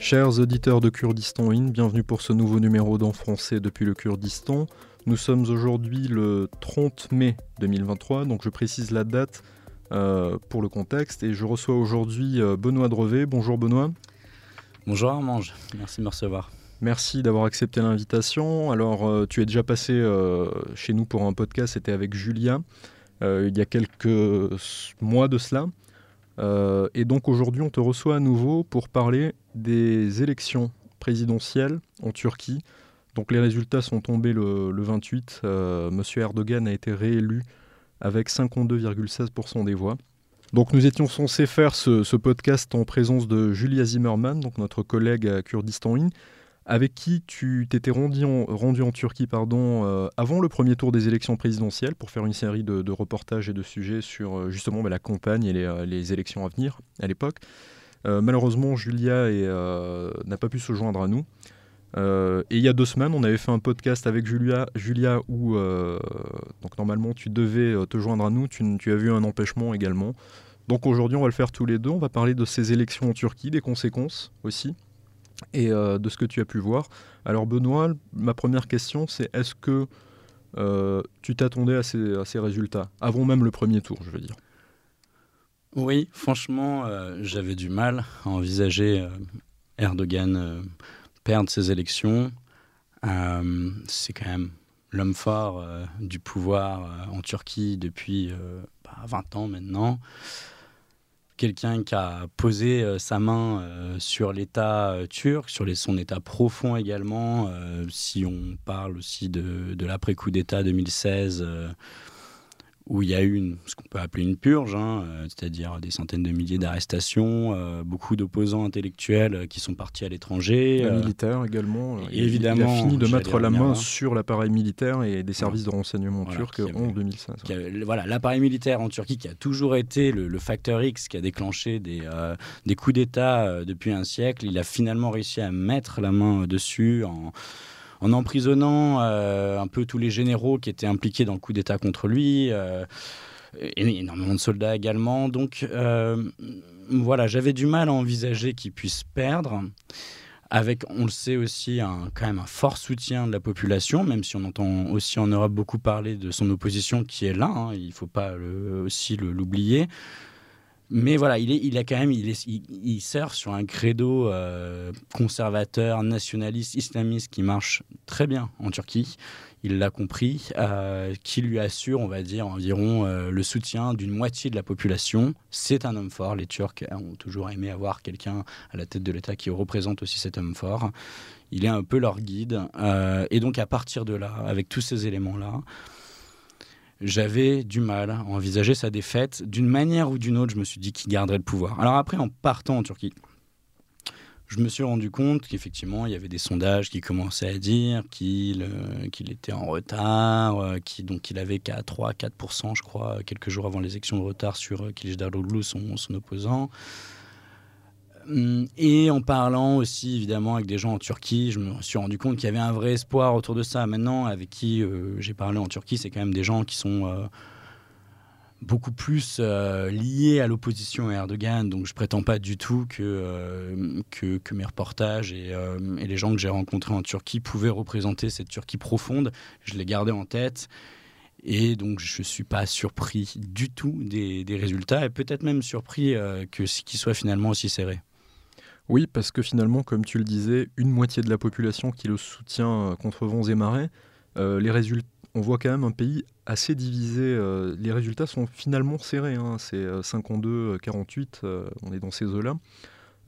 Chers auditeurs de Kurdistan In, bienvenue pour ce nouveau numéro d'En français depuis le Kurdistan. Nous sommes aujourd'hui le 30 mai 2023, donc je précise la date euh, pour le contexte et je reçois aujourd'hui euh, Benoît Drevet. Bonjour Benoît. Bonjour Armange, merci de me recevoir. Merci d'avoir accepté l'invitation. Alors, euh, tu es déjà passé chez nous pour un podcast, c'était avec Julia, il y a quelques mois de cela. et donc aujourd'hui, on te reçoit à nouveau pour parler des élections présidentielles en Turquie. Donc les résultats sont tombés le, 28. Euh, Monsieur Erdogan a été réélu avec 52,16% des voix. Donc nous étions censés faire ce, podcast en présence de Julia Zimmerman, donc notre collègue à Kurdistan In, avec qui tu t'étais rendu en, Turquie pardon, euh, avant le premier tour des élections présidentielles pour faire une série de, reportages et de sujets sur euh, justement bah, la campagne et les, élections à venir à l'époque. Euh, malheureusement, Julia euh, n'a pas pu se joindre à nous. Euh, et il y a deux semaines, on avait fait un podcast avec Julia, Julia où donc normalement tu devais te joindre à nous, tu, as vu un empêchement également. Donc aujourd'hui, on va le faire tous les deux. On va parler de ces élections en Turquie, des conséquences aussi, et de ce que tu as pu voir. Alors Benoît, ma première question, c'est est-ce que tu t'attendais à ces résultats, avant même le premier tour, je veux dire? Oui, franchement, euh, j'avais du mal à envisager euh, Erdogan euh, perdre ses élections. c'est quand même l'homme fort du pouvoir en Turquie depuis 20 bah, ans maintenant. Quelqu'un qui a posé sa main sur l'État turc, sur son État profond également. si on parle aussi de, de l'après-coup d'État 2016 où il y a eu une, ce qu'on peut appeler une purge, hein, euh, c'est-à-dire des centaines de milliers d'arrestations, euh, beaucoup d'opposants intellectuels euh, qui sont partis à l'étranger. Les militaires également. évidemment, il a fini de mettre la main sur l'appareil militaire et des services de renseignement turcs en 2016. voilà, l'appareil militaire en Turquie qui a toujours été le, facteur X qui a déclenché des, des coups d'État depuis un siècle, il a finalement réussi à mettre la main dessus en en emprisonnant euh, un peu tous les généraux qui étaient impliqués dans le coup d'État contre lui, euh, et énormément de soldats également. Donc euh, voilà, j'avais du mal à envisager qu'il puisse perdre avec, on le sait aussi, un, quand même un fort soutien de la population, même si on entend aussi en Europe beaucoup parler de son opposition qui est là, hein, il ne faut pas aussi l'oublier. Mais voilà, il, est, il a quand même, il, est, il, sert sur un credo euh, conservateur, nationaliste, islamiste qui marche très bien en Turquie. Il l'a compris, euh, qui lui assure, on va dire, environ euh, le soutien d'une moitié de la population. C'est un homme fort. Les Turcs ont toujours aimé avoir quelqu'un à la tête de l'État qui représente aussi cet homme fort. Il est un peu leur guide. et donc, à partir de là, avec tous ces éléments-là, j'avais du mal à envisager sa défaite. D'une manière ou d'une autre, je me suis dit qu'il garderait le pouvoir. Alors après, en partant en Turquie, je me suis rendu compte qu'effectivement, il y avait des sondages qui commençaient à dire qu'il euh, était en retard, euh, qu'il avait qu'à 3-4%, je crois, quelques jours avant l'élection de retard sur euh, Kılıçdaroğlu, son, son opposant. Hum, et en parlant aussi évidemment avec des gens en Turquie, je me suis rendu compte qu'il y avait un vrai espoir autour de ça. Maintenant, avec qui euh, j'ai parlé en Turquie, c'est quand même des gens qui sont euh, beaucoup plus euh, liés à l'opposition à Erdogan. Donc je prétends pas du tout que, que, mes reportages et, les gens que j'ai rencontrés en Turquie pouvaient représenter cette Turquie profonde. Je l'ai gardé en tête. Et donc, je ne suis pas surpris du tout des résultats et peut-être même surpris que ce qui soit finalement aussi serré. Oui, parce que finalement, comme tu le disais, une moitié de la population qui le soutient euh, contre vents et marées, euh, les résultats, on voit quand même un pays assez divisé. Euh, les résultats sont finalement serrés. Hein. c'est 52-48, on est dans ces eaux-là.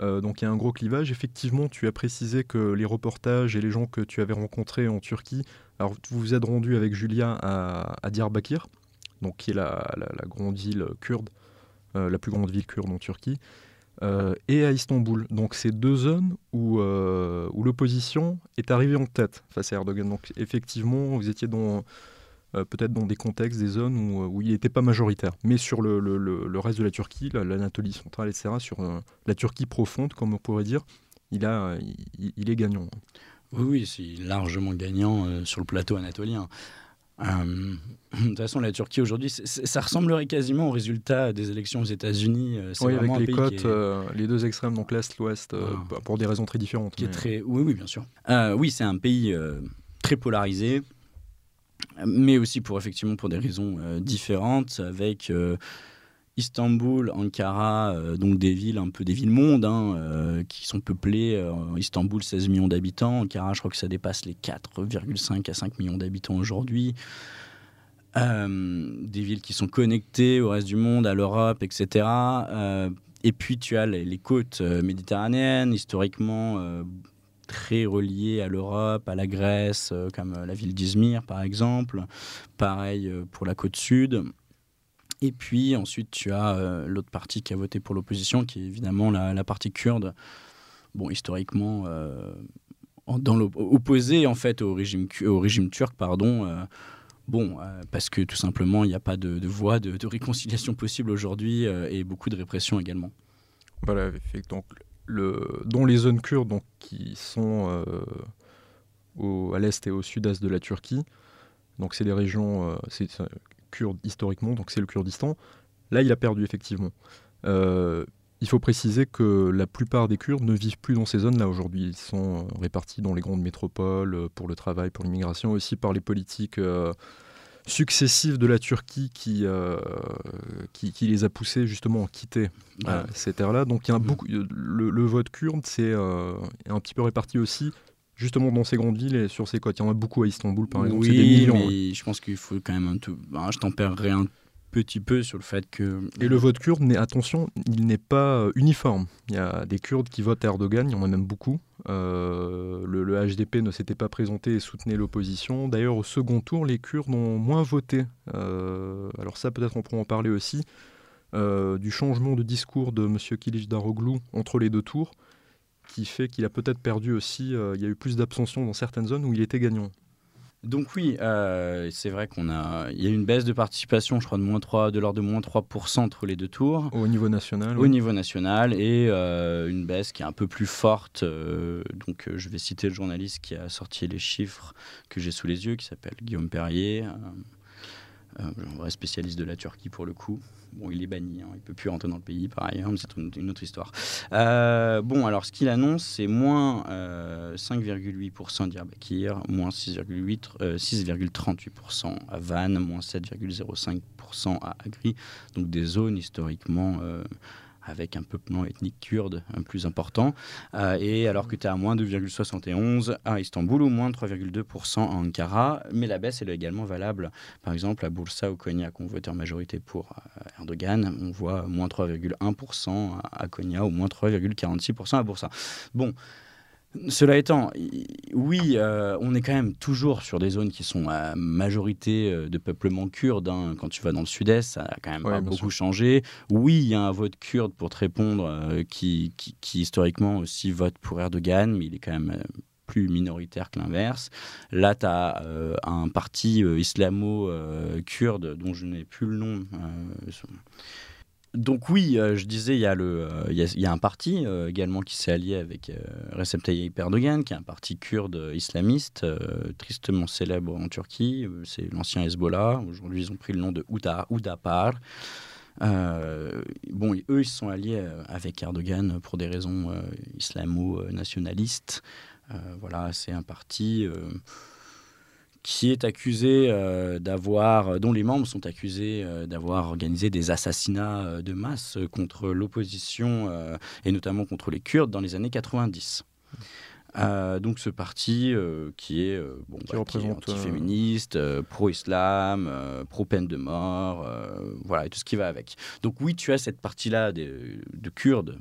donc il y a un gros clivage. Effectivement, tu as précisé que les reportages et les gens que tu avais rencontrés en Turquie, alors vous vous êtes rendu avec Julia à, Diyarbakir, donc qui est la grande ville kurde, la plus grande ville kurde en Turquie. Euh, et à Istanbul. Donc c'est deux zones où, euh, où l'opposition est arrivée en tête face à Erdogan. Donc effectivement, vous étiez dans euh, peut-être dans des contextes, des zones où, où il n'était pas majoritaire. Mais sur le, le, reste de la Turquie, l'Anatolie centrale, etc., sur la Turquie profonde, comme on pourrait dire, il, a, il, est gagnant. Oui, oui, c'est largement gagnant sur le plateau anatolien. de toute façon, la Turquie aujourd'hui, ça ressemblerait quasiment au résultat des élections aux États-Unis. Oui, avec les côtes, les deux extrêmes, donc l'Est, l'Ouest, ah. pour des raisons très différentes. Qui est très... Oui, oui, bien sûr. oui, c'est un pays très polarisé, mais aussi pour effectivement pour des raisons différentes, avec Istanbul, Ankara, euh, donc des villes un peu des villes mondes hein, euh, qui sont peuplées. Euh, Istanbul, 16 millions d'habitants. Ankara, je crois que ça dépasse les 4,5 à 5 millions d'habitants aujourd'hui. des villes qui sont connectées au reste du monde, à l'Europe, etc. et puis tu as les, les côtes méditerranéennes, historiquement très reliées à l'Europe, à la Grèce, comme la ville d'Izmir par exemple. Pareil pour la côte sud. Et puis ensuite, tu as euh, l'autre partie qui a voté pour l'opposition, qui est évidemment la, partie kurde. Bon, historiquement, euh, dans opposé en fait au régime, au régime turc, pardon. Euh, bon, parce que tout simplement, il n'y a pas de, voie de, réconciliation possible aujourd'hui et beaucoup de répression également. Voilà, donc le, dont les zones kurdes donc, qui sont au, à l'est et au sud-est de la Turquie. Donc c'est des régions, kurde historiquement, donc c'est le Kurdistan. Là, il a perdu effectivement. Euh, il faut préciser que la plupart des Kurdes ne vivent plus dans ces zones-là aujourd'hui. Ils sont euh, répartis dans les grandes métropoles euh, pour le travail, pour l'immigration, aussi par les politiques successives de la Turquie qui, qui, les a poussés justement à quitter ces terres-là. Donc il y a beaucoup, le, vote kurde, c'est un petit peu réparti aussi justement dans ces grandes villes et sur ces côtes. Il y en a beaucoup à Istanbul, par exemple. Oui, des millions, mais je pense qu'il faut quand même un tout. Ben, je tempérerai un petit peu sur le fait que. Et le vote kurde, attention, il n'est pas euh, uniforme. Il y a des Kurdes qui votent Erdogan, il y en a même beaucoup. Euh, le, HDP ne s'était pas présenté et soutenait l'opposition. D'ailleurs, au second tour, les Kurdes ont moins voté. Euh, alors ça, peut-être on pourra en parler aussi. du changement de discours de M. Kilic Daroglu entre les deux tours qui fait qu'il a peut-être perdu aussi, euh, il y a eu plus d'abstention dans certaines zones où il était gagnant. Donc oui, euh, c'est vrai qu'on a, il y a une baisse de participation, je crois de moins 3, de l'ordre de moins 3% entre les deux tours. Au niveau national. Au niveau national et euh, une baisse qui est un peu plus forte. donc je vais citer le journaliste qui a sorti les chiffres que j'ai sous les yeux, qui s'appelle Guillaume Perrier, un vrai spécialiste de la Turquie pour le coup. Bon, il est banni, hein, il ne peut plus rentrer dans le pays par ailleurs, mais c'est une, autre histoire. Euh, bon, alors ce qu'il annonce, c'est moins 5,8% euh, d'Irbakir, moins 6,38% euh, à Vannes, moins 7,05% à Agri, donc des zones historiquement avec un peuplement ethnique kurde un plus important, euh, et alors que tu es à moins 2,71 à Istanbul ou moins 3,2% à Ankara, mais la baisse elle est également valable, par exemple à Bursa ou Konya, qui ont voté en majorité pour euh, Erdogan, on voit moins 3,1% à Konya ou moins 3,46% à Bursa. Bon, cela étant, oui, euh, on est quand même toujours sur des zones qui sont à majorité euh, de peuplement kurde. Hein. Quand tu vas dans le sud-est, ça a quand même pas beaucoup changé. Oui, il y a un vote kurde pour te répondre euh, qui, historiquement aussi vote pour Erdogan, mais il est quand même plus minoritaire que l'inverse. Là, tu as un parti islamo-kurde dont je n'ai plus le nom donc oui, euh, je disais, il y, a le, euh, y a, un parti euh, également qui s'est allié avec Recep Tayyip Erdogan, qui est un parti kurde islamiste, tristement célèbre en Turquie. C'est l'ancien Hezbollah. Aujourd'hui, ils ont pris le nom de Ouda, Oudapar. bon, eux, ils se sont alliés avec Erdogan pour des raisons islamo-nationalistes. voilà, c'est un parti qui est accusé euh, d'avoir, euh, dont les membres sont accusés euh, d'avoir organisé des assassinats de masse contre l'opposition et notamment contre les Kurdes dans les années 90. donc ce parti qui est bon, qui bah, anti-féministe, pro-islam, pro-peine de mort, voilà, et tout ce qui va avec. Donc oui, tu as cette partie-là de, de Kurdes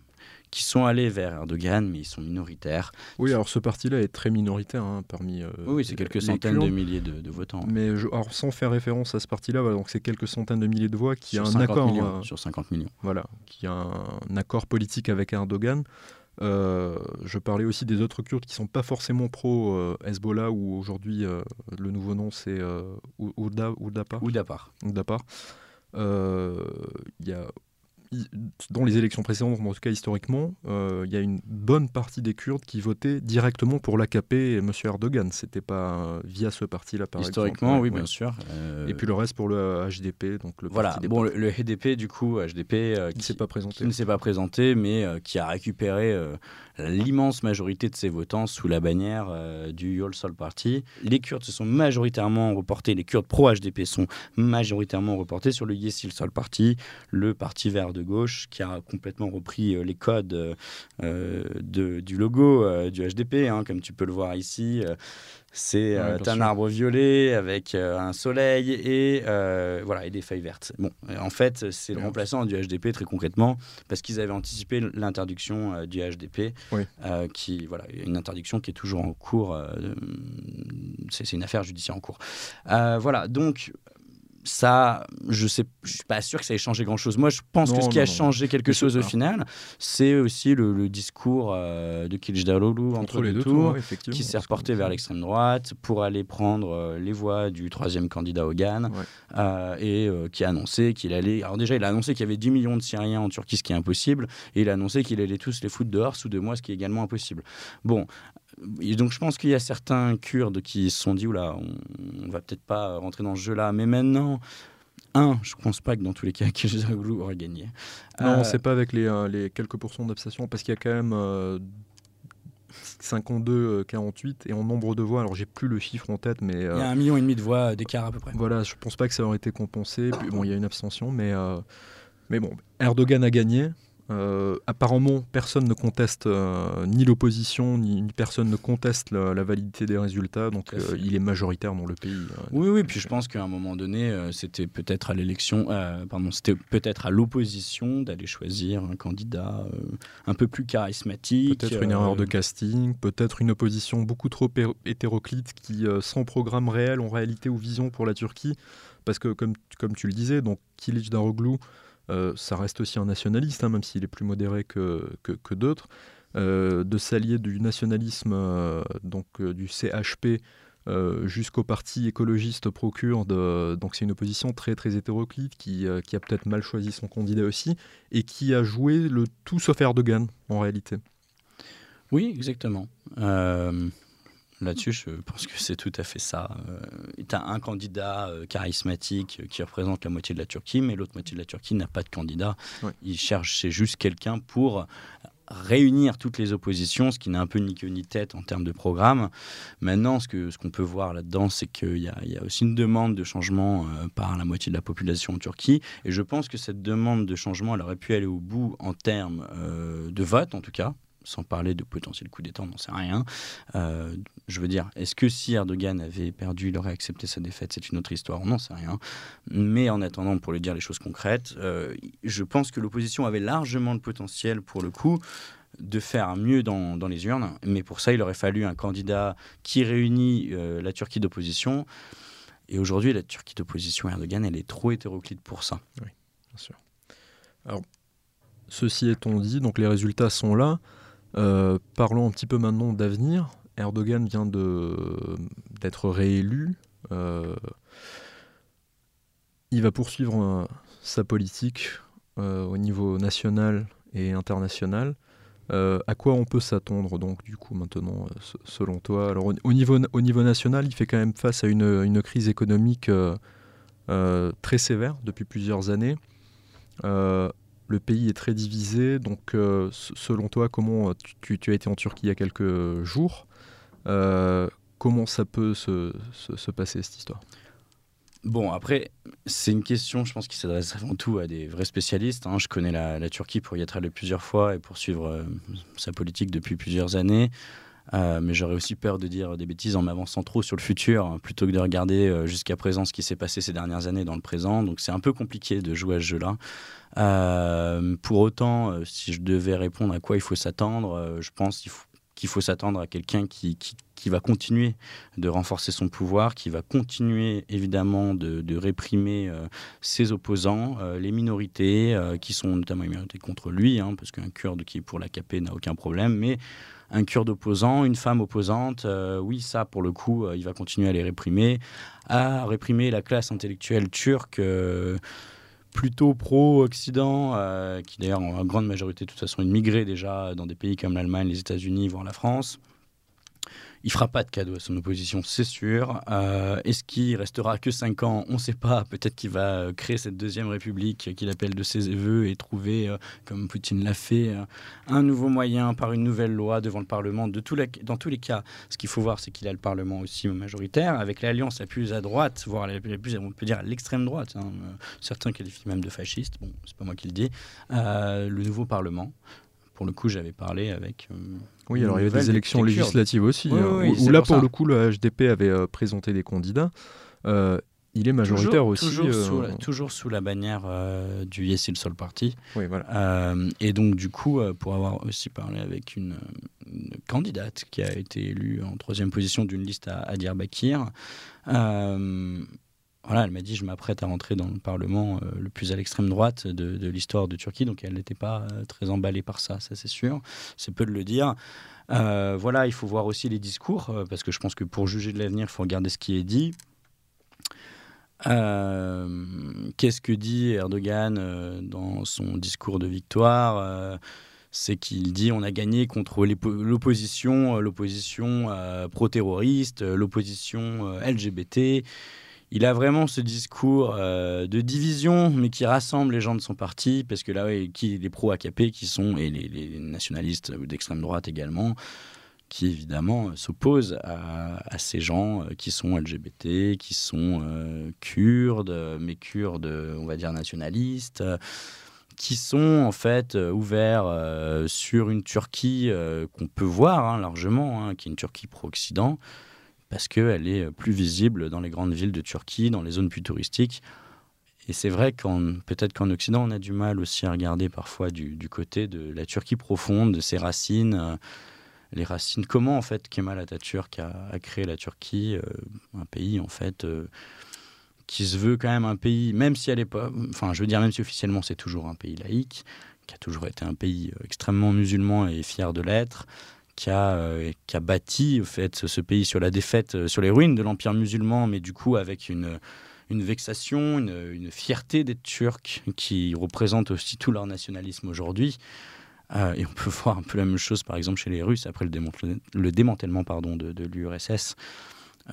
qui sont allés vers Erdogan, mais ils sont minoritaires. Oui, alors ce parti-là est très minoritaire hein, parmi. Euh, oui, c'est quelques centaines de milliers de, votants. Mais alors, sans faire référence à ce parti-là, donc c'est quelques centaines de milliers de voix qui a un accord. Euh, sur 50 millions. Voilà, qui a un, accord politique avec Erdogan. Euh, je parlais aussi des autres Kurdes qui ne sont pas forcément pro-Hezbollah, où aujourd'hui le nouveau nom c'est Oudapar. Oudapar. Oudapar. Il y a dans les élections précédentes, en tout cas historiquement, euh, il y a une bonne partie des Kurdes qui votaient directement pour l'AKP et M. Erdogan. C'était pas via ce parti-là, par historiquement, exemple. oui, bien sûr. Et puis le reste pour le HDP, donc le voilà. bon, le, HDP, du coup, HDP, qui, ne s'est pas présenté, qui ne s'est pas présenté, mais qui a récupéré l'immense majorité de ses votants sous la bannière du Yol Sol Party. Les Kurdes se sont majoritairement reportés, les Kurdes pro-HDP sont majoritairement reportés sur le Yesil Sol Party, le parti vert de gauche qui a complètement repris euh, les codes euh, de, du logo euh, du HDP, hein, comme tu peux le voir ici. C'est un arbre violet avec un soleil et, voilà, et des feuilles vertes. Bon, en fait, c'est le remplaçant du HDP très concrètement parce qu'ils avaient anticipé l'interdiction du HDP, qui voilà, une interdiction qui est toujours en cours. c'est une affaire judiciaire en cours. voilà, donc ça, je sais, je suis pas sûr que ça ait changé grand chose. Moi, je pense que ce qui a changé quelque chose au final, c'est aussi le, discours euh, de Kılıçdaroğlu entre, les deux tours, qui s'est reporté vers l'extrême droite pour aller prendre euh, les voix du troisième candidat Hogan euh, et qui a annoncé qu'il allait. Alors déjà, il a annoncé qu'il y avait 10 millions de Syriens en Turquie, ce qui est impossible, et il a annoncé qu'il allait tous les foutre dehors sous deux mois, ce qui est également impossible. Bon, donc je pense qu'il y a certains Kurdes qui se sont dit, oula, on, on va peut-être pas rentrer dans ce jeu-là, mais maintenant, un, je pense pas que dans tous les cas, Kılıçdaroğlu aurait gagné. Non, euh, c'est pas avec les, euh, les quelques pourcents d'abstention, parce qu'il y a quand même euh, 52, 48, et en nombre de voix, alors j'ai plus le chiffre en tête, mais... Euh, il y a un million et demi de voix d'écart à peu près. Voilà, je pense pas que ça aurait été compensé. Puis, bon, il y a une abstention, mais, mais bon, Erdogan a gagné. Euh, apparemment, personne ne conteste, euh, ni l'opposition, ni, personne ne conteste la, validité des résultats, donc euh, il est majoritaire dans le pays. Oui, oui, puis je pense qu'à un moment donné, c'était peut-être à l'élection, pardon, c'était peut-être à l'opposition d'aller choisir un candidat un peu plus charismatique. Peut-être une erreur de casting, peut-être une opposition beaucoup trop hétéroclite qui, sans programme réel en réalité ou vision pour la Turquie, parce que comme, comme tu le disais, donc Kilic Daroglu, euh, ça reste aussi un nationaliste, hein, même s'il est plus modéré que, que, d'autres, euh, de s'allier du nationalisme, euh, donc du CHP, jusqu'au parti écologiste pro-kurde. donc c'est une opposition très très hétéroclite qui, qui a peut-être mal choisi son candidat aussi et qui a joué le tout sauf Erdogan en réalité. Oui, exactement. Là-dessus, je pense que c'est tout à fait ça. Euh, tu as un candidat euh, charismatique qui représente la moitié de la Turquie, mais l'autre moitié de la Turquie n'a pas de candidat. Il cherche, c'est juste quelqu'un pour réunir toutes les oppositions, ce qui n'a un peu ni queue ni tête en termes de programme. Maintenant, ce qu'on ce qu'on peut voir là-dedans, c'est qu'il y, y, a aussi une demande de changement euh, par la moitié de la population en Turquie. Et je pense que cette demande de changement, elle aurait pu aller au bout en termes de vote, en tout cas sans parler de potentiel coup d'État, on n'en sait rien. Euh, je veux dire, est-ce que si Erdogan avait perdu, il aurait accepté sa défaite? C'est une autre histoire, on n'en sait rien. Mais en attendant, pour lui dire les choses concrètes, euh, je pense que l'opposition avait largement le potentiel, pour le coup, de faire mieux dans, les urnes. Mais pour ça, il aurait fallu un candidat qui réunit euh, la Turquie d'opposition. Et aujourd'hui, la Turquie d'opposition Erdogan, elle est trop hétéroclite pour ça. Oui, bien sûr. Alors, ceci étant dit, donc les résultats sont là. Euh, parlons un petit peu maintenant d'avenir. Erdogan vient d'être réélu. Euh, il va poursuivre euh, sa politique au niveau national et international. à quoi on peut s'attendre donc du coup maintenant selon toi? Au, niveau, au niveau national, il fait quand même face à une crise économique très sévère depuis plusieurs années le pays est très divisé. Donc, euh, selon toi, comment tu, as été en Turquie il y a quelques jours euh, Comment ça peut se, passer cette histoire? Bon, après, c'est une question, je pense, qui s'adresse avant tout à des vrais spécialistes. Hein. Je connais la, Turquie pour y être allé plusieurs fois et pour suivre euh, sa politique depuis plusieurs années. Mais j'aurais aussi peur de dire des bêtises en m'avançant trop sur le futur, hein, plutôt que de regarder jusqu'à présent ce qui s'est passé ces dernières années dans le présent. Donc c'est un peu compliqué de jouer à ce jeu-là. Euh, pour autant, euh, si je devais répondre à quoi il faut s'attendre, euh, je pense qu'il faut s'attendre à quelqu'un qui, qui, va continuer de renforcer son pouvoir, qui va continuer évidemment de, de réprimer ses opposants, les minorités, qui sont notamment les minorités contre lui, hein, parce qu'un Kurde qui est pour l'AKP n'a aucun problème, mais un Kurde opposant, une femme opposante, oui, ça pour le coup, il va continuer à les réprimer, à réprimer la classe intellectuelle turque plutôt pro-Occident, qui d'ailleurs en grande majorité de toute façon immigré déjà dans des pays comme l'Allemagne, les États-Unis, voire la France. Il fera pas de cadeau à son opposition, c'est sûr. Euh, est-ce qu'il restera que 5 ans? On ne sait pas. Peut-être qu'il va euh, créer cette deuxième république qu'il appelle de ses voeux et trouver, euh, comme Poutine l'a fait, un nouveau moyen par une nouvelle loi devant le Parlement. Dans tous les cas, ce qu'il faut voir, c'est qu'il a le Parlement aussi majoritaire, avec l'alliance la plus à droite, voire la plus, on peut dire l'extrême droite. Hein. Certains qualifient même de fasciste. Bon, c'est pas moi qui le dis. le nouveau Parlement. Pour le coup, j'avais parlé avec. Euh, oui, alors il y avait des élections législatives aussi, hein, où, là, pour, le coup, le HDP avait euh, présenté des candidats. Euh, il est majoritaire aussi. Toujours, sous la, toujours, sous la, bannière du Yes Il Sol Party. Oui, voilà. et donc, du coup, pour avoir aussi parlé avec une, candidate qui a été élue en troisième position d'une liste à, à Diyarbakir, voilà, elle m'a dit je m'apprête à rentrer dans le Parlement euh, le plus à l'extrême droite de, l'histoire de Turquie, donc elle n'était pas euh, très emballée par ça, ça c'est sûr, c'est peu de le dire. Euh, voilà, il faut voir aussi les discours, parce que je pense que pour juger de l'avenir, il faut regarder ce qui est dit. Qu'est-ce que dit Erdogan dans son discours de victoire c'est qu'il dit on a gagné contre l'opposition, l'opposition pro-terroriste, l'opposition LGBT. Il a vraiment ce discours euh, de division, mais qui rassemble les gens de son parti, parce que là, qui, les pro-AKP qui sont, et les, nationalistes d'extrême droite également, qui évidemment s'opposent à, ces gens euh, qui sont LGBT, qui sont euh, kurdes, mais kurdes, on va dire nationalistes, qui sont en fait ouverts sur une Turquie qu'on peut voir hein, largement, hein, qui est une Turquie pro-Occident parce qu'elle est plus visible dans les grandes villes de Turquie, dans les zones plus touristiques. Et c'est vrai qu'en peut-être qu'en Occident, on a du mal aussi à regarder parfois du, côté de la Turquie profonde, de ses racines, euh, les racines. Comment en fait Kemal Atatürk a, a créé la Turquie, euh, un pays en fait euh, qui se veut quand même un pays, même si elle est pas, enfin je veux dire même si officiellement c'est toujours un pays laïque, qui a toujours été un pays extrêmement musulman et fier de l'être qui a, euh, qui a bâti au fait, ce pays sur la défaite, euh, sur les ruines de l'Empire musulman, mais du coup avec une, une vexation, une, fierté d'être turc qui représente aussi tout leur nationalisme aujourd'hui. Euh, et on peut voir un peu la même chose, par exemple, chez les Russes après le, le démantèlement pardon, de, de l'URSS.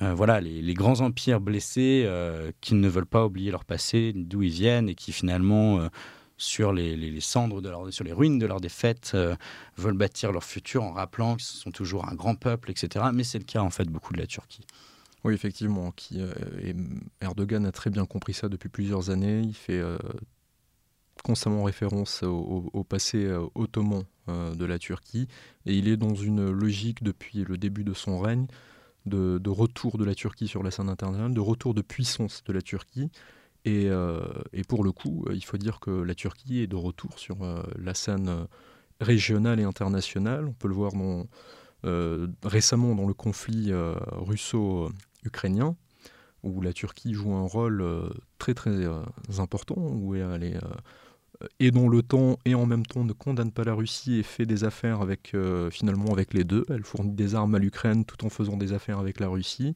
voilà, les, les, grands empires blessés qui ne veulent pas oublier leur passé, d'où ils viennent, et qui finalement sur les, cendres de leur, sur les ruines de leur défaite, euh, veulent bâtir leur futur en rappelant qu'ils sont toujours un grand peuple, etc. Mais c'est le cas en fait beaucoup de la Turquie. Oui, effectivement. Euh, Erdogan a très bien compris ça depuis plusieurs années. Il fait euh, constamment référence au, passé ottoman de la Turquie. Et il est dans une logique depuis le début de son règne de retour de la Turquie sur la scène internationale, de retour de puissance de la Turquie. Euh, et, pour le coup, il faut dire que la Turquie est de retour sur euh, la scène régionale et internationale. On peut le voir euh, récemment dans le conflit russo-ukrainien, où la Turquie joue un rôle très très important, où elle est et dont l'OTAN et en même temps ne condamne pas la Russie et fait des affaires avec finalement avec les deux. Elle fournit des armes à l'Ukraine tout en faisant des affaires avec la Russie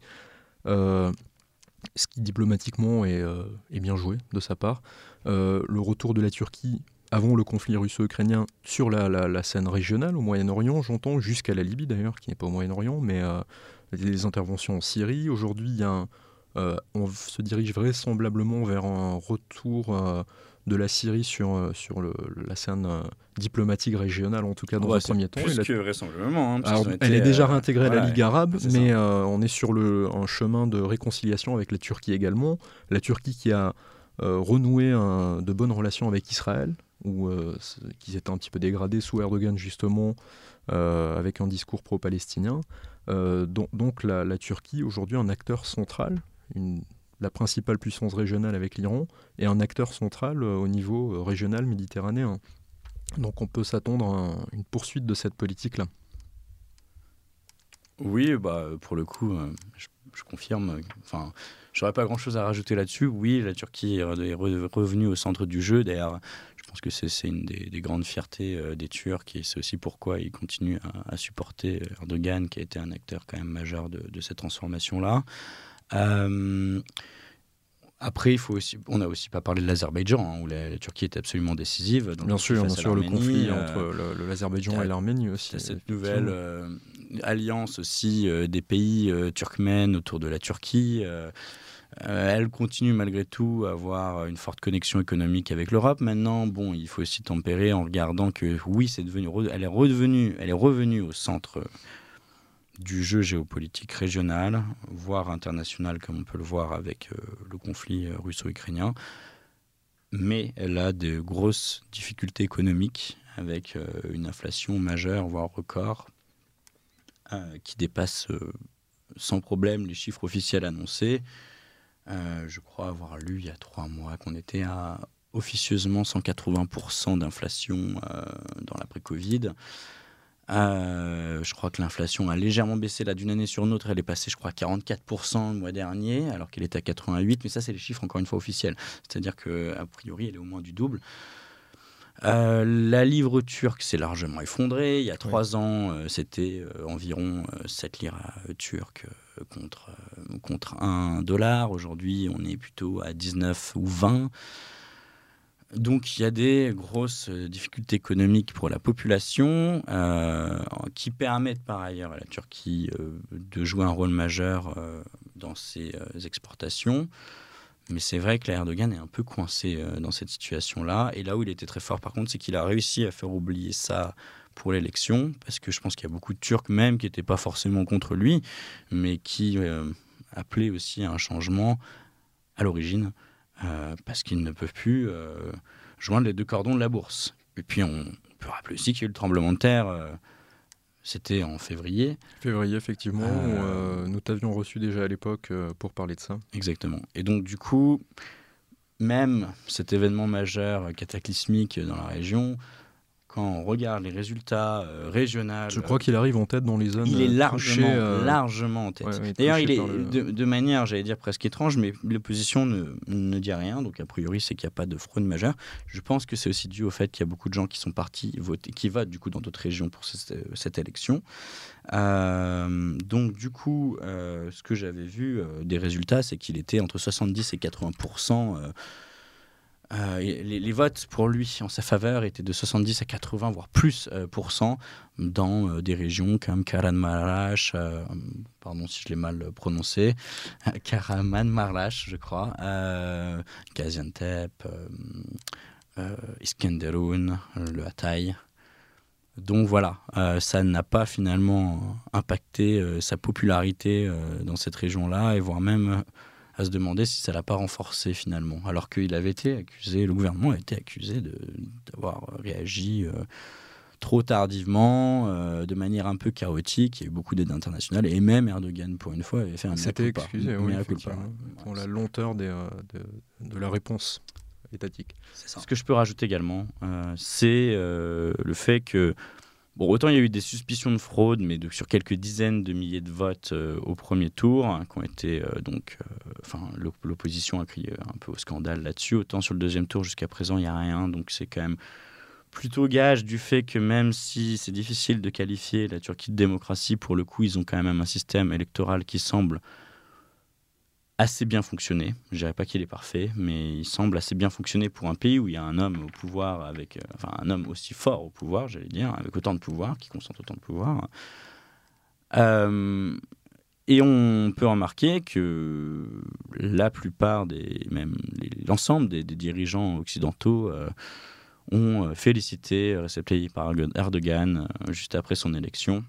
ce qui diplomatiquement est, euh, bien joué de sa part. Euh, le retour de la Turquie avant le conflit russo-ukrainien sur la, scène régionale au Moyen-Orient, j'entends, jusqu'à la Libye d'ailleurs, qui n'est pas au Moyen-Orient, mais euh, des interventions en Syrie. Aujourd'hui, on se dirige vraisemblablement vers un retour de la Syrie sur, euh, sur le, la scène euh, diplomatique régionale, en tout cas dans un premier temps. Plus que vraisemblablement. Hein, elle est déjà euh, réintégrée à la Ligue arabe, mais on est sur le, un chemin de réconciliation avec la Turquie également. La Turquie qui a renoué de bonnes relations avec Israël, ou qui s'était un petit peu dégradé sous Erdogan justement, avec un discours pro-palestinien. donc, donc la, la Turquie, aujourd'hui, un acteur central, une la principale puissance régionale avec l'Iran, et un acteur central euh, au niveau euh, régional méditerranéen. Donc on peut s'attendre à une poursuite de cette politique-là. Oui, bah, pour le coup, euh, je, confirme. Enfin, j'aurais pas grand-chose à rajouter là-dessus. Oui, la Turquie est revenue au centre du jeu. D'ailleurs, je pense que c'est une des, grandes fiertés des Turcs et c'est aussi pourquoi ils continuent à, supporter Erdogan, qui a été un acteur quand même majeur de, de cette transformation-là. Euh, Après, il faut aussi, on n'a aussi pas parlé de l'Azerbaïdjan, hein, où la, Turquie est absolument décisive. bien sûr, sur le conflit entre l'Azerbaïdjan et l'Arménie aussi. Cette nouvelle alliance aussi des pays turkmènes autour de la Turquie. Euh, elle continue malgré tout à avoir une forte connexion économique avec l'Europe. Maintenant, bon, il faut aussi tempérer en regardant que oui, c'est devenu, elle est redevenue, elle est revenue au centre du jeu géopolitique régional, voire international, comme on peut le voir avec euh, le conflit euh, russo-ukrainien. Mais elle a de grosses difficultés économiques avec une inflation majeure, voire record, qui dépasse sans problème les chiffres officiels annoncés. Euh, je crois avoir lu il y a trois mois qu'on était à officieusement 180% d'inflation euh, dans l'après-Covid. Euh, je crois que l'inflation a légèrement baissé là d'une année sur une autre. Elle est passée, je crois, à 44% le mois dernier, alors qu'elle était à 88. Mais ça, c'est les chiffres encore une fois officiels. C'est-à-dire qu'a priori, elle est au moins du double. Euh, la livre turque s'est largement effondrée. Il y a trois ans, euh, c'était environ 7 liras turques contre, contre 1 dollar. Aujourd'hui, on est plutôt à 19 ou 20. Donc il y a des grosses difficultés économiques pour la population qui permettent par ailleurs à la Turquie de jouer un rôle majeur dans ses exportations. Mais c'est vrai que Erdogan est un peu coincé euh, dans cette situation-là. Et là où il était très fort, par contre, c'est qu'il a réussi à faire oublier ça pour l'élection, parce que je pense qu'il y a beaucoup de Turcs même qui n'étaient pas forcément contre lui, mais qui euh, appelaient aussi à un changement à l'origine, euh, parce qu'ils ne peuvent plus joindre les deux cordons de la bourse. Et puis on peut rappeler aussi qu'il y a eu le tremblement de terre c'était en février. Février, effectivement. Euh, nous t'avions reçu déjà à l'époque euh, pour parler de ça. Exactement. Et donc, du coup, même cet événement majeur cataclysmique dans la région, quand on regarde les résultats euh, régionaux. Je crois qu'il arrive en tête dans les zones. Il est largement, euh, largement en tête. D'ailleurs, il est de, manière, j'allais dire presque étrange, mais l'opposition ne, ne, dit rien. Donc, a priori, c'est qu'il n'y a pas de fraude majeure. Je pense que c'est aussi dû au fait qu'il y a beaucoup de gens qui sont partis voter, qui votent du coup dans d'autres régions pour cette, élection. Euh, donc, du coup, ce que j'avais vu des résultats, c'est qu'il était entre 70 et 80 euh, les, votes pour lui en sa faveur étaient de 70 à 80, voire plus euh, dans euh, des régions comme Karanmarash, pardon si je l'ai mal prononcé, Karaman-Marlash, je crois, Gaziantep, Iskenderun, le Hatay. Donc voilà, ça n'a pas finalement impacté sa popularité dans cette région-là, et voire même à se demander si ça l'a pas renforcé finalement. Alors qu'il avait été accusé, le gouvernement a été accusé d'avoir réagi euh, trop tardivement, euh, de manière un peu chaotique. Il y a eu beaucoup d'aide internationale et même Erdogan, pour une fois, avait fait un C'était excusé, oui, pour la lenteur des, euh, de, la réponse étatique. Ce que je peux rajouter également, c'est le fait que Autant il y a eu des suspicions de fraude, mais sur quelques dizaines de milliers de votes euh, au premier tour, hein, qui ont été euh, donc, euh, enfin, l'opposition a crié un peu au scandale là-dessus. Autant sur le deuxième tour, jusqu'à présent, il n'y a rien, donc c'est quand même plutôt gage du fait que même si c'est difficile de qualifier la Turquie de démocratie, pour le coup, ils ont quand même un système électoral qui semble assez bien fonctionné. Je dirais pas qu'il est parfait, mais il semble assez bien fonctionner pour un pays où il y a un homme au pouvoir, avec, euh, enfin un homme aussi fort au pouvoir, j'allais dire, avec autant de pouvoir, qui concentre autant de pouvoir. Euh, et on peut remarquer que la plupart des, même l'ensemble des, dirigeants occidentaux euh, ont félicité Recep Tayyip Erdogan juste après son élection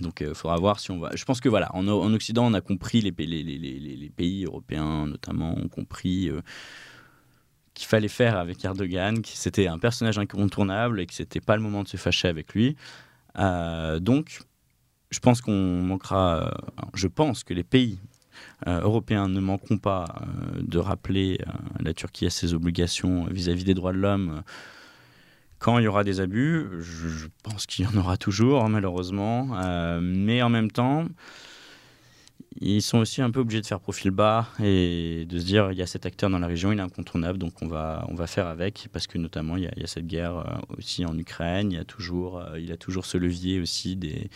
donc il euh, faudra voir si on va. Je pense que voilà, en, Occident, on a compris, les, pays européens notamment, ont compris euh, qu'il fallait faire avec Erdogan, que c'était un personnage incontournable et que c'était pas le moment de se fâcher avec lui. Euh, donc, je pense qu'on manquera. je pense que les pays européens ne manqueront pas de rappeler la Turquie à ses obligations vis à -vis des droits de l'homme quand il y aura des abus, je, pense qu'il y en aura toujours, malheureusement. Euh, mais en même temps, ils sont aussi un peu obligés de faire profil bas et de se dire il y a cet acteur dans la région, il est incontournable, donc on va, on va faire avec. Parce que notamment, il y a, cette guerre euh, aussi en Ukraine, il, y a toujours, euh, il a toujours ce levier aussi des.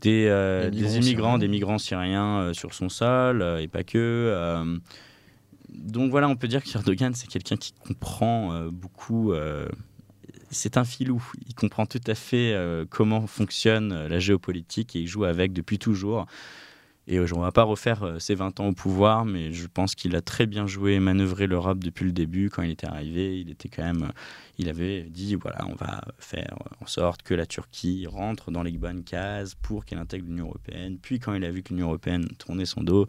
Des, des immigrants, des migrants syriens sur son sol, et pas que donc voilà, on peut dire qu'Erdogan, c'est quelqu'un qui comprend beaucoup c'est un filou. Il comprend tout à fait comment fonctionne la géopolitique et il joue avec depuis toujours. Et on ne va pas refaire ses 20 ans au pouvoir, mais je pense qu'il a très bien joué et manœuvré l'Europe depuis le début. Quand il était arrivé, il était quand même, il avait dit voilà, on va faire en sorte que la Turquie rentre dans les bonnes cases pour qu'elle intègre l'Union européenne. Puis quand il a vu que l'Union européenne tournait son dos,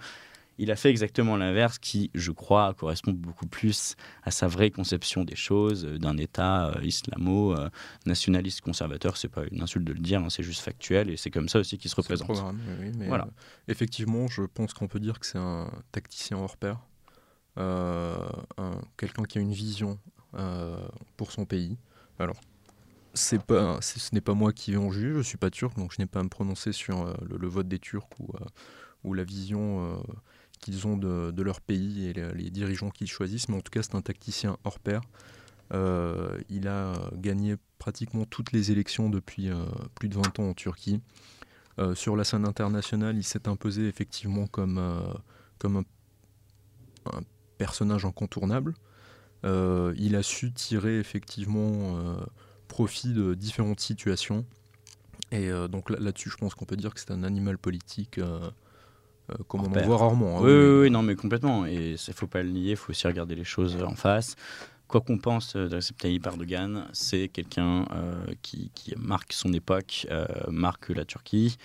il a fait exactement l'inverse qui, je crois, correspond beaucoup plus à sa vraie conception des choses, euh, d'un État euh, islamo-nationaliste euh, conservateur. C'est pas une insulte de le dire, hein, c'est juste factuel et c'est comme ça aussi qu'il se représente. voilà. effectivement, je pense qu'on peut dire que c'est un tacticien hors pair, quelqu'un qui a une vision pour son pays. Alors, c'est pas, ce n'est pas moi qui en juge, je suis pas turc, donc je n'ai pas à me prononcer sur le, vote des Turcs ou, ou la vision qu'ils ont de, leur pays et les, dirigeants qu'ils choisissent, mais en tout cas c'est un tacticien hors pair. Euh, il a gagné pratiquement toutes les élections depuis euh, plus de 20 ans en Turquie. Euh, sur la scène internationale, il s'est imposé effectivement comme, comme un, personnage incontournable. il a su tirer effectivement profit de différentes situations. Et donc là-dessus, je pense qu'on peut dire que c'est un animal politique euh, comme on en voit rarement. Hein, oui, oui, non, mais complètement. Et il ne faut pas le nier, il faut aussi regarder les choses en face. Quoi qu'on pense de Recep Tayyip Erdogan, c'est quelqu'un euh, qui, marque son époque, euh, marque la Turquie.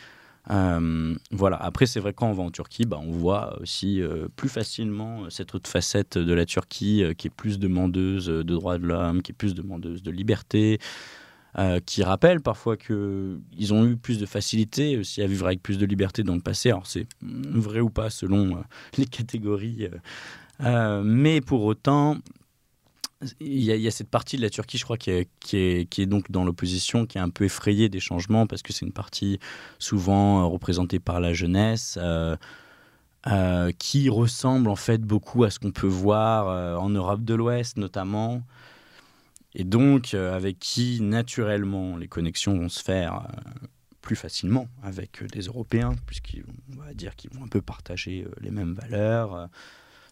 voilà. Après, c'est vrai quand on va en Turquie, bah, on voit aussi plus facilement cette autre facette de la Turquie qui est plus demandeuse de droits de l'homme, qui est plus demandeuse de liberté, euh, qui rappellent parfois qu'ils ont eu plus de facilité aussi à vivre avec plus de liberté dans le passé. Alors c'est vrai ou pas selon euh, les catégories. Euh, mais pour autant, il y, a cette partie de la Turquie, je crois, qui est, donc dans l'opposition, qui est un peu effrayée des changements, parce que c'est une partie souvent représentée par la jeunesse. qui ressemble en fait beaucoup à ce qu'on peut voir en Europe de l'Ouest notamment, et donc euh, avec qui naturellement les connexions vont se faire euh, plus facilement avec des Européens, puisqu'on va dire qu'ils vont un peu partager euh, les mêmes valeurs,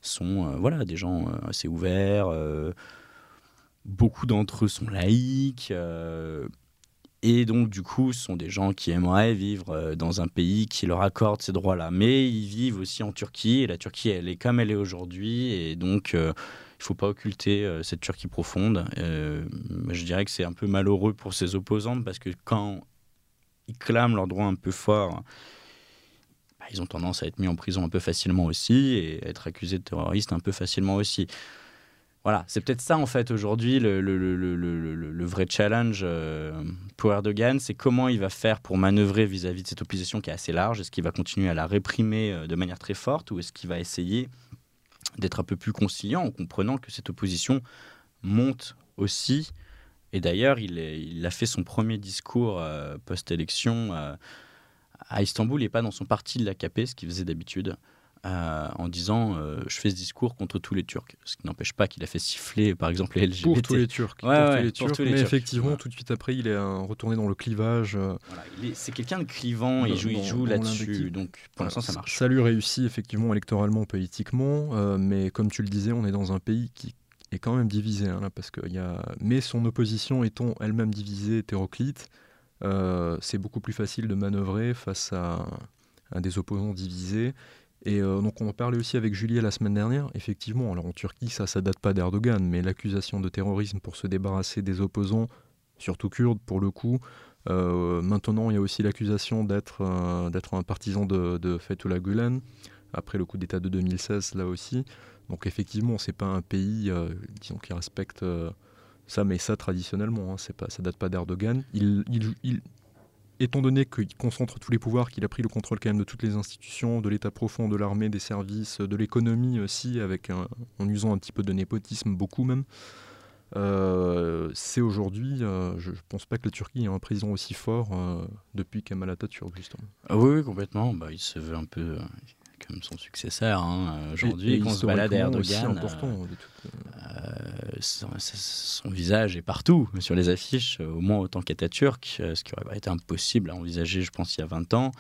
sont voilà des gens assez ouverts, beaucoup d'entre eux sont laïcs. Et donc, du coup, ce sont des gens qui aimeraient vivre dans un pays qui leur accorde ces droits-là. Mais ils vivent aussi en Turquie, et la Turquie, elle est comme elle est aujourd'hui. Et donc, il ne faut pas occulter euh, cette Turquie profonde. Euh, je dirais que c'est un peu malheureux pour ses opposants parce que quand ils clament leurs droits un peu fort, bah, ils ont tendance à être mis en prison un peu facilement aussi et être accusés de terroristes un peu facilement aussi. Voilà, c'est peut-être ça en fait aujourd'hui le, vrai challenge euh, pour Erdogan, c'est comment il va faire pour manœuvrer vis-à-vis -vis de cette opposition qui est assez large. Est-ce qu'il va continuer à la réprimer de manière très forte ou est-ce qu'il va essayer d'être un peu plus conciliant en comprenant que cette opposition monte aussi. Et d'ailleurs, il, a fait son premier discours euh, post-élection euh, à Istanbul et pas dans son parti de l'AKP, ce qu'il faisait d'habitude. Euh, en disant euh, je fais ce discours contre tous les Turcs. Ce qui n'empêche pas qu'il a fait siffler, par exemple, les LGBT. Pour tous les Turcs. pour tous les Turcs mais effectivement, tout de suite après, il est retourné dans le clivage. Euh, c'est quelqu'un de clivant, il joue, il joue là-dessus. Donc pour l'instant, ça marche. Ça lui réussit effectivement électoralement, politiquement. mais comme tu le disais, on est dans un pays qui est quand même divisé. Hein, là, parce que y a... Mais son opposition étant elle-même divisée, hétéroclite, c'est beaucoup plus facile de manœuvrer face à, à des opposants divisés. Et euh, donc on en parlait aussi avec Julie la semaine dernière. Effectivement, alors en Turquie, ça, ça date pas d'Erdogan, mais l'accusation de terrorisme pour se débarrasser des opposants, surtout kurdes pour le coup. Euh, maintenant, il y a aussi l'accusation d'être euh, un partisan de, de Fethullah Gulen, après le coup d'État de 2016, là aussi. Donc effectivement, c'est pas un pays, disons, qui respecte ça, mais ça traditionnellement, hein, c'est pas, ça date pas d'Erdogan. il, étant donné qu'il concentre tous les pouvoirs, qu'il a pris le contrôle quand même de toutes les institutions, de l'état profond, de l'armée, des services, de l'économie aussi, avec en usant un petit peu de népotisme, beaucoup même, euh, c'est aujourd'hui, euh, je ne pense pas que la Turquie ait un président aussi fort euh, depuis Kemal Atatürk, justement. Ah oui, complètement. Bah, il se veut un peu comme son successeur. Hein. Aujourd'hui, quand on se balade à Erdogan, son, visage est partout sur les affiches, au moins autant qu'Atatürk, ce qui aurait été impossible à envisager, je pense, il y a 20 ans.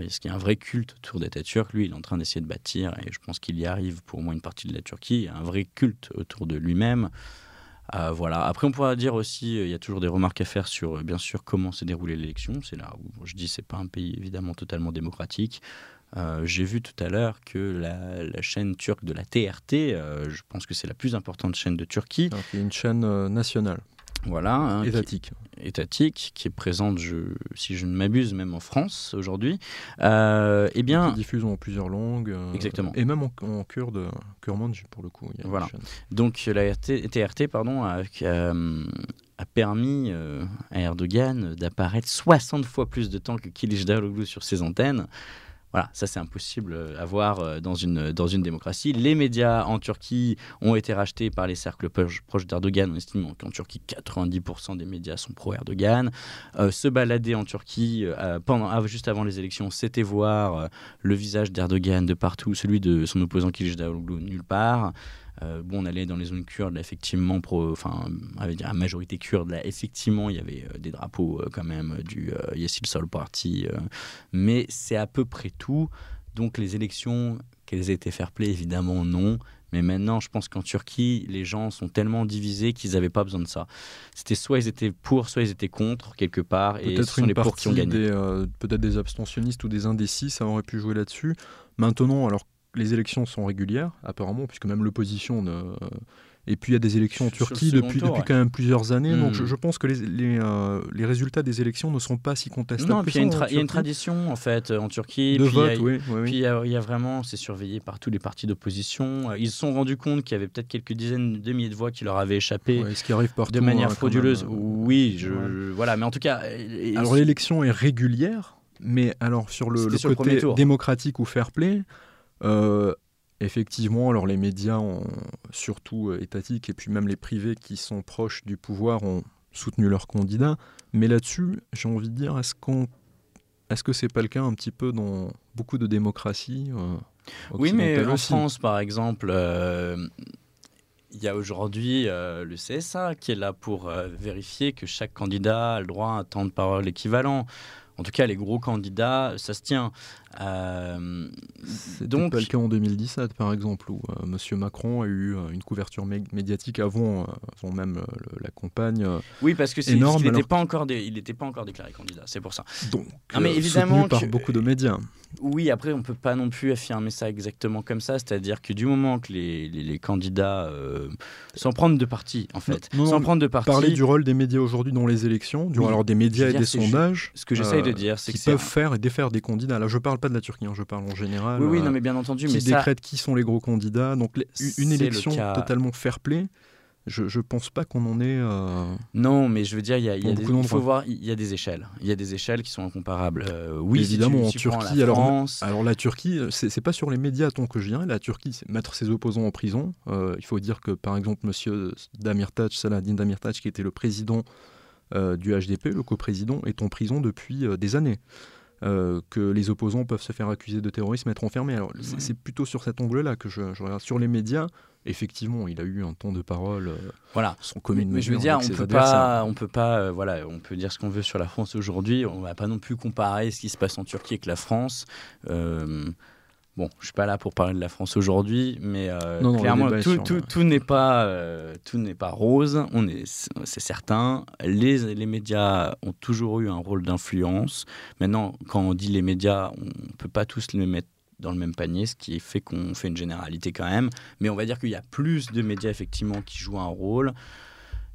Est-ce qu'il y a un vrai culte autour d'État turc Lui, il est en train d'essayer de bâtir, et je pense qu'il y arrive pour au moins une partie de la Turquie, un vrai culte autour de lui-même. voilà. Après, on pourra dire aussi, il y a toujours des remarques à faire sur, bien sûr, comment s'est déroulée l'élection. C'est là où je dis, c'est pas un pays évidemment totalement démocratique. Euh, j'ai vu tout à l'heure que la, chaîne turque de la TRT, euh, je pense que c'est la plus importante chaîne de Turquie. C'est une chaîne euh, nationale. Voilà. Hein, étatique. Qui, étatique, qui est présente, je, si je ne m'abuse, même en France aujourd'hui. eh bien, qui diffuse en plusieurs langues. exactement. Et même en, en kurde, kurmanj pour le coup. voilà. Donc la TRT, pardon, a, a permis à Erdogan d'apparaître 60 fois plus de temps que Kılıçdaroğlu sur ses antennes. Voilà, ça c'est impossible à voir euh, dans une, dans une démocratie. Les médias en Turquie ont été rachetés par les cercles proches d'Erdogan. On estime qu'en Turquie, 90% des médias sont pro-Erdogan. Euh, se balader en Turquie euh, pendant, juste avant les élections, c'était voir le visage d'Erdogan de partout, celui de son opposant Kılıçdaroğlu nulle part. Euh, bon, on allait dans les zones kurdes, effectivement, pro, enfin, avec la majorité kurde, là, effectivement, il y avait euh, des drapeaux euh, quand même du Yesil Sol Party, mais c'est à peu près tout. Donc les élections, qu'elles aient été fair-play, évidemment non. Mais maintenant, je pense qu'en Turquie, les gens sont tellement divisés qu'ils n'avaient pas besoin de ça. C'était soit ils étaient pour, soit ils étaient contre, quelque part. Et peut-être une les pour qui ont gagné. peut-être des abstentionnistes ou des indécis, ça aurait pu jouer là-dessus. Maintenant, alors les élections sont régulières, apparemment, puisque même l'opposition ne. Et puis il y a des élections en Turquie depuis, depuis quand même plusieurs années. Donc hmm. je, pense que les, les, euh, les, résultats des élections ne sont pas si contestables. Non, puis il y, a une tradition en fait en Turquie. De vote, oui, Puis il y, a vraiment, c'est surveillé par tous les partis d'opposition. Ils se sont rendus compte qu'il y avait peut-être quelques dizaines de milliers de voix qui leur avaient échappé ce qui arrive partout, de manière hein, frauduleuse. oui, je, voilà, mais en tout cas. Alors l'élection est régulière, mais alors sur le, côté démocratique ou fair play. Euh, effectivement, alors les médias, surtout euh, étatiques et puis même les privés qui sont proches du pouvoir, ont soutenu leurs candidats. Mais là-dessus, j'ai envie de dire, est-ce qu'on est-ce que c'est pas le cas un petit peu dans beaucoup de démocraties euh, Oui, mais en France, par exemple, il y a aujourd'hui le CSA qui est là pour vérifier que chaque candidat a le droit à un temps de parole équivalent en tout cas, les gros candidats, ça se tient. Euh, donc pas le cas en 2017, par exemple, où euh, Monsieur Macron a eu euh, une couverture médiatique avant, avant même la campagne. oui, parce que c'est énorme. Il n'était pas encore, il pas encore déclaré candidat. C'est pour ça. Donc, ah, mais évidemment, par beaucoup de médias. Oui, après, on ne peut pas non plus affirmer ça exactement comme ça. C'est-à-dire que du moment que les, les, candidats, sans prendre de parti, en fait, sans prendre de parti. Parler du rôle des médias aujourd'hui dans les élections, du alors des médias et des sondages. Ce que j'essaye de dire, c'est qu'ils peuvent faire et défaire des candidats. Là, je parle pas de la Turquie, hein, je parle en général. Oui, oui, non, mais bien entendu. Qui mais décrète qui sont les gros candidats. Donc, une élection totalement fair-play. Je, je pense pas qu'on en ait. Euh, non, mais je veux dire, il y a, des, il faut voir, il y a des échelles. Il y a des échelles qui sont incomparables. Euh, oui, évidemment, en Turquie. La alors, alors, la Turquie, c'est pas sur les médias tant que je viens. La Turquie, c'est mettre ses opposants en prison. Euh, il faut dire que, par exemple, Monsieur Damirtac, Saladin Damirtac, qui était le président du HDP, le coprésident, est en prison depuis des années. Euh, que les opposants peuvent se faire accuser de terrorisme, être enfermés. Alors c'est plutôt sur cet angle-là que je, regarde. Sur les médias, effectivement, il a eu un temps de parole euh, voilà. sans commune Mais, je veux dire, on peut pas, on peut pas, euh, voilà, on peut dire ce qu'on veut sur la France aujourd'hui. On va pas non plus comparer ce qui se passe en Turquie avec la France. Bon, je suis pas là pour parler de la France aujourd'hui, mais euh, clairement, tout, n'est pas, euh, tout n'est pas rose. On est, c'est certain. Les, les médias ont toujours eu un rôle d'influence. Maintenant, quand on dit les médias, on peut pas tous les mettre dans le même panier, ce qui fait qu'on fait une généralité quand même. Mais on va dire qu'il y a plus de médias effectivement qui jouent un rôle.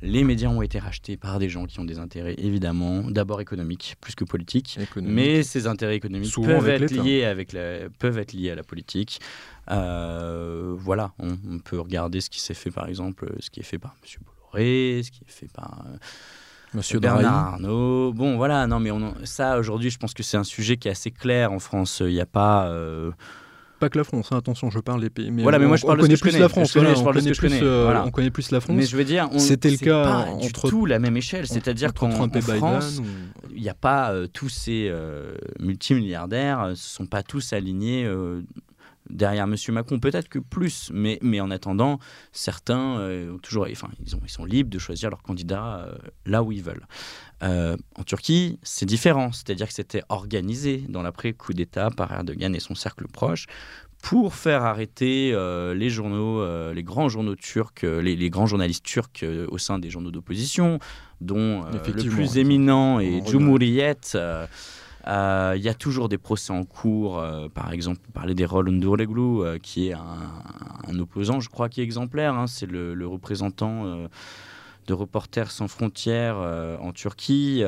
Les médias ont été rachetés par des gens qui ont des intérêts, évidemment, d'abord économiques plus que politiques. Mais ces intérêts économiques peuvent être, liés avec la, peuvent être liés à la politique. Euh, voilà, on, peut regarder ce qui s'est fait, par exemple, ce qui est fait par M. Bolloré, ce qui est fait par. Euh, Monsieur Bernard Arnault. Bon, voilà, non, mais on, ça, aujourd'hui, je pense que c'est un sujet qui est assez clair en France. Il n'y a pas. Euh, pas que la France, hein, attention, je parle des pays. Mais voilà, mais moi je parle on connaît plus la France. on, connaît plus, euh, on connaît plus la France. Mais je veux dire, c'était le cas pas entre tout la même échelle. C'est-à-dire qu'en France, il n'y a pas euh, tous ces euh, multimilliardaires, ne sont pas tous alignés derrière Monsieur Macron, peut-être que plus, mais, mais en attendant, certains euh, toujours, enfin, ils, ont, ils sont libres de choisir leur candidat euh, là où ils veulent. Euh, en Turquie, c'est différent, c'est-à-dire que c'était organisé dans l'après-coup d'État par Erdogan et son cercle proche pour faire arrêter les journaux, les grands journaux turcs, les, grands journalistes turcs au sein des journaux d'opposition, dont le plus éminent est Cumhuriyet. Euh, il y a toujours des procès en cours. Euh, par exemple, parler des Roland euh, qui est un, opposant, je crois, qui est exemplaire. Hein. c'est le, représentant de Reporters sans frontières en Turquie,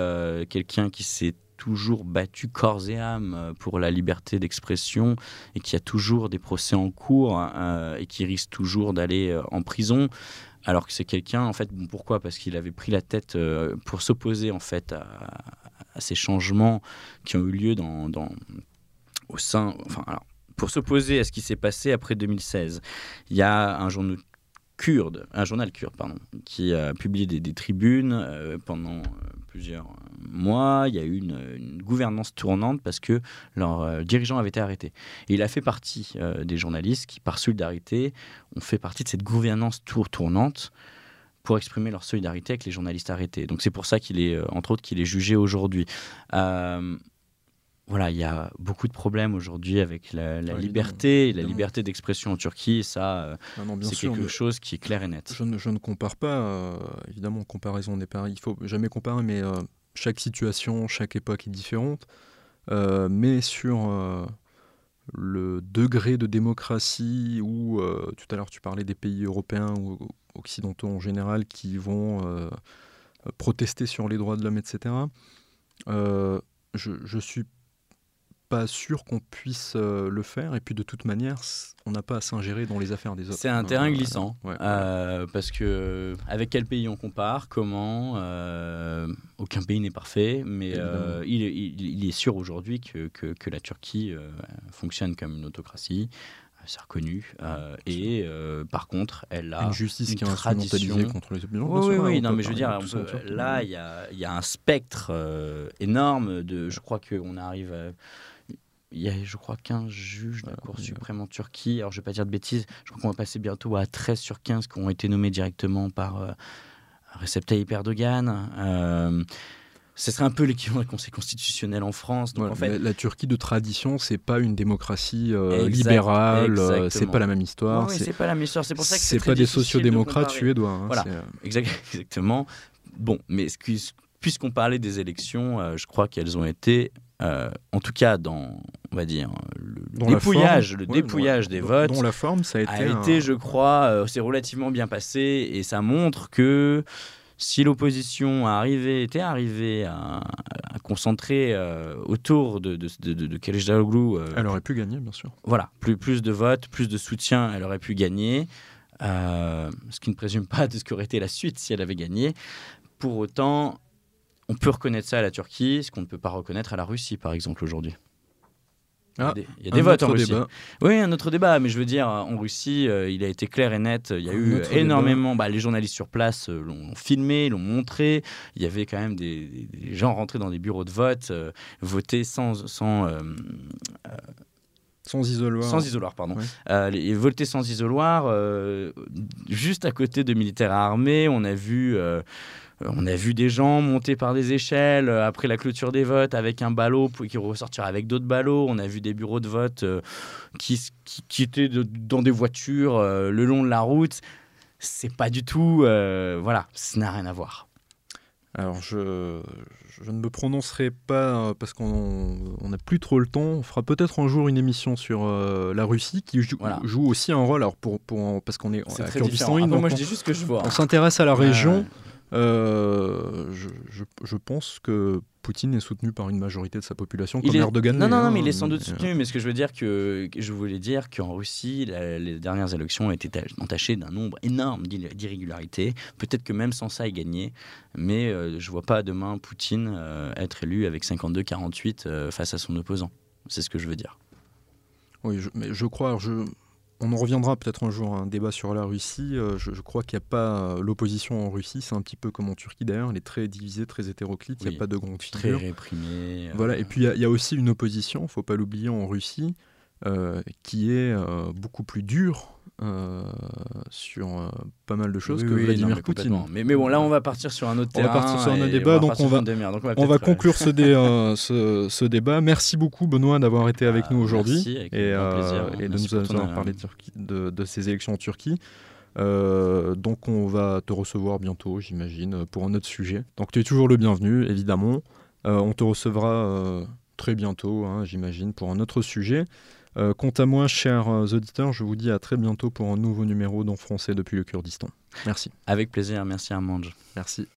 quelqu'un qui s'est toujours battu corps et âme pour la liberté d'expression et qui a toujours des procès en cours et qui risque toujours d'aller en prison alors que c'est quelqu'un en fait pourquoi? Parce qu'il avait pris la tête pour s'opposer en fait à, ces changements qui ont eu lieu dans, au sein. Enfin, pour s'opposer à ce qui s'est passé après 2016, il y a un journal kurde, un journal kurde, pardon, qui a publié des, tribunes euh, pendant euh, plusieurs mois. Il y a eu une, gouvernance tournante parce que leur euh, dirigeant avait été arrêté. Et il a fait partie des journalistes qui, par solidarité, ont fait partie de cette gouvernance tour tournante pour exprimer leur solidarité avec les journalistes arrêtés. Donc c'est pour ça qu'il est, euh, entre autres, qu'il est jugé aujourd'hui. Euh, voilà, il y a beaucoup de problèmes aujourd'hui avec la, liberté, la liberté d'expression en Turquie. Ça, euh, c'est quelque chose qui est clair et net. Je ne, je ne compare pas, évidemment, comparaison n'est pas. Il faut jamais comparer, mais chaque situation, chaque époque est différente. mais sur le degré de démocratie où, tout à l'heure tu parlais des pays européens ou occidentaux en général qui vont euh, protester sur les droits de l'homme, etc. Euh, je ne suis pas sûr qu'on puisse euh, le faire. Et puis de toute manière, on n'a pas à s'ingérer dans les affaires des autres. C'est un terrain glissant. parce que avec quel pays on compare Comment Aucun pays n'est parfait, mais il, il, est sûr aujourd'hui que, que, que, la Turquie fonctionne comme une autocratie c'est reconnu. Euh, et euh, par contre, elle a une justice qui est instrumentalisée contre les opinions. Oui, oui, oui non, mais je veux dire, là, il y a, y a, un spectre euh, énorme de. Je crois qu'on arrive. Il y a, je crois, 15 juges de la Cour suprême en Turquie. Alors, je ne vais pas dire de bêtises, je crois qu'on va passer bientôt à 13 sur 15 qui ont été nommés directement par Recep Tayyip Erdogan ce serait un peu l'équivalent du Conseil constitutionnel en France. Donc en fait, la, Turquie de tradition, c'est pas une démocratie euh, libérale, euh, c'est pas la même histoire. Oui, c'est pas la même histoire. C'est pour ça que c'est pas des sociodémocrates suédois. Hein, voilà, euh, exactement. Bon, mais puisqu'on parlait des élections, je crois qu'elles ont été, en tout cas dans, on va dire, le, dépouillage, le dépouillage des votes. Dont la forme, ça a été, a été je crois, c'est relativement bien passé et ça montre que si l'opposition était arrivée à, concentrer euh, autour de, de, de, de euh, elle aurait pu gagner, bien sûr. Voilà, plus, plus de votes, plus de soutien, elle aurait pu gagner. Euh, ce qui ne présume pas de ce qu'aurait été la suite si elle avait gagné. Pour autant, on peut reconnaître ça à la Turquie, ce qu'on ne peut pas reconnaître à la Russie, par exemple, aujourd'hui. Ah, il y a des, votes en Russie. Oui, un autre débat, mais je veux dire, en Russie, euh, il a été clair et net. Il y a eu énormément. Bah, les journalistes sur place euh, l'ont filmé, l'ont montré. Il y avait quand même des, gens rentrés dans des bureaux de vote, euh, voter sans. sans sans isoloir. Sans isoloir, pardon. les, voter sans isoloir, juste à côté de militaires armés. On a vu euh, on a vu des gens monter par des échelles euh, après la clôture des votes avec un ballot qui ressortir avec d'autres ballots. On a vu des bureaux de vote euh, qui, qui, étaient dans des voitures le long de la route. C'est pas du tout. voilà, ça n'a rien à voir. Alors, je, je, ne me prononcerai pas parce qu'on n'a plus trop le temps. On fera peut-être un jour une émission sur la Russie qui joue, joue, aussi un rôle. Alors, pour, pour parce qu'on est, est à Kurdistan, moi, je dis juste que je vois. On s'intéresse à la région. Euh, je, pense que Poutine est soutenu par une majorité de sa population, comme Erdogan. Non, non, non, mais il est sans doute soutenu. Mais ce que je veux dire, que, je voulais dire qu'en Russie, les dernières élections ont été entachées d'un nombre énorme d'irrégularités. Peut-être que même sans ça, il gagnait. Mais euh, je vois pas demain Poutine euh, être élu avec 52-48 face à son opposant. C'est ce que je veux dire. Oui, mais je crois. Je, on en reviendra peut-être un jour à un débat sur la Russie. Euh, je, crois qu'il n'y a pas euh, l'opposition en Russie, c'est un petit peu comme en Turquie d'ailleurs, elle est très divisée, très hétéroclite, il n'y a pas de grande figure. Très réprimée. Voilà, et puis il y, a aussi une opposition, il ne faut pas l'oublier en Russie, qui est beaucoup plus dur sur pas mal de choses que Vladimir Poutine. Mais, mais, bon, là, on va partir sur un autre on terrain. Va partir sur un autre débat, donc on va, on va, conclure ce, ce, débat. Merci beaucoup, Benoît, d'avoir été avec ah, nous aujourd'hui et, et de nous avoir parlé de, de, ces élections en Turquie. Euh, donc on va te recevoir bientôt, j'imagine, pour un autre sujet. Donc tu es toujours le bienvenu, évidemment. Euh, on te recevra euh, très bientôt, hein, j'imagine, pour un autre sujet. Quant à moi, chers auditeurs, je vous dis à très bientôt pour un nouveau numéro d'En français depuis le Kurdistan. Merci. Avec plaisir, merci Armand. Merci.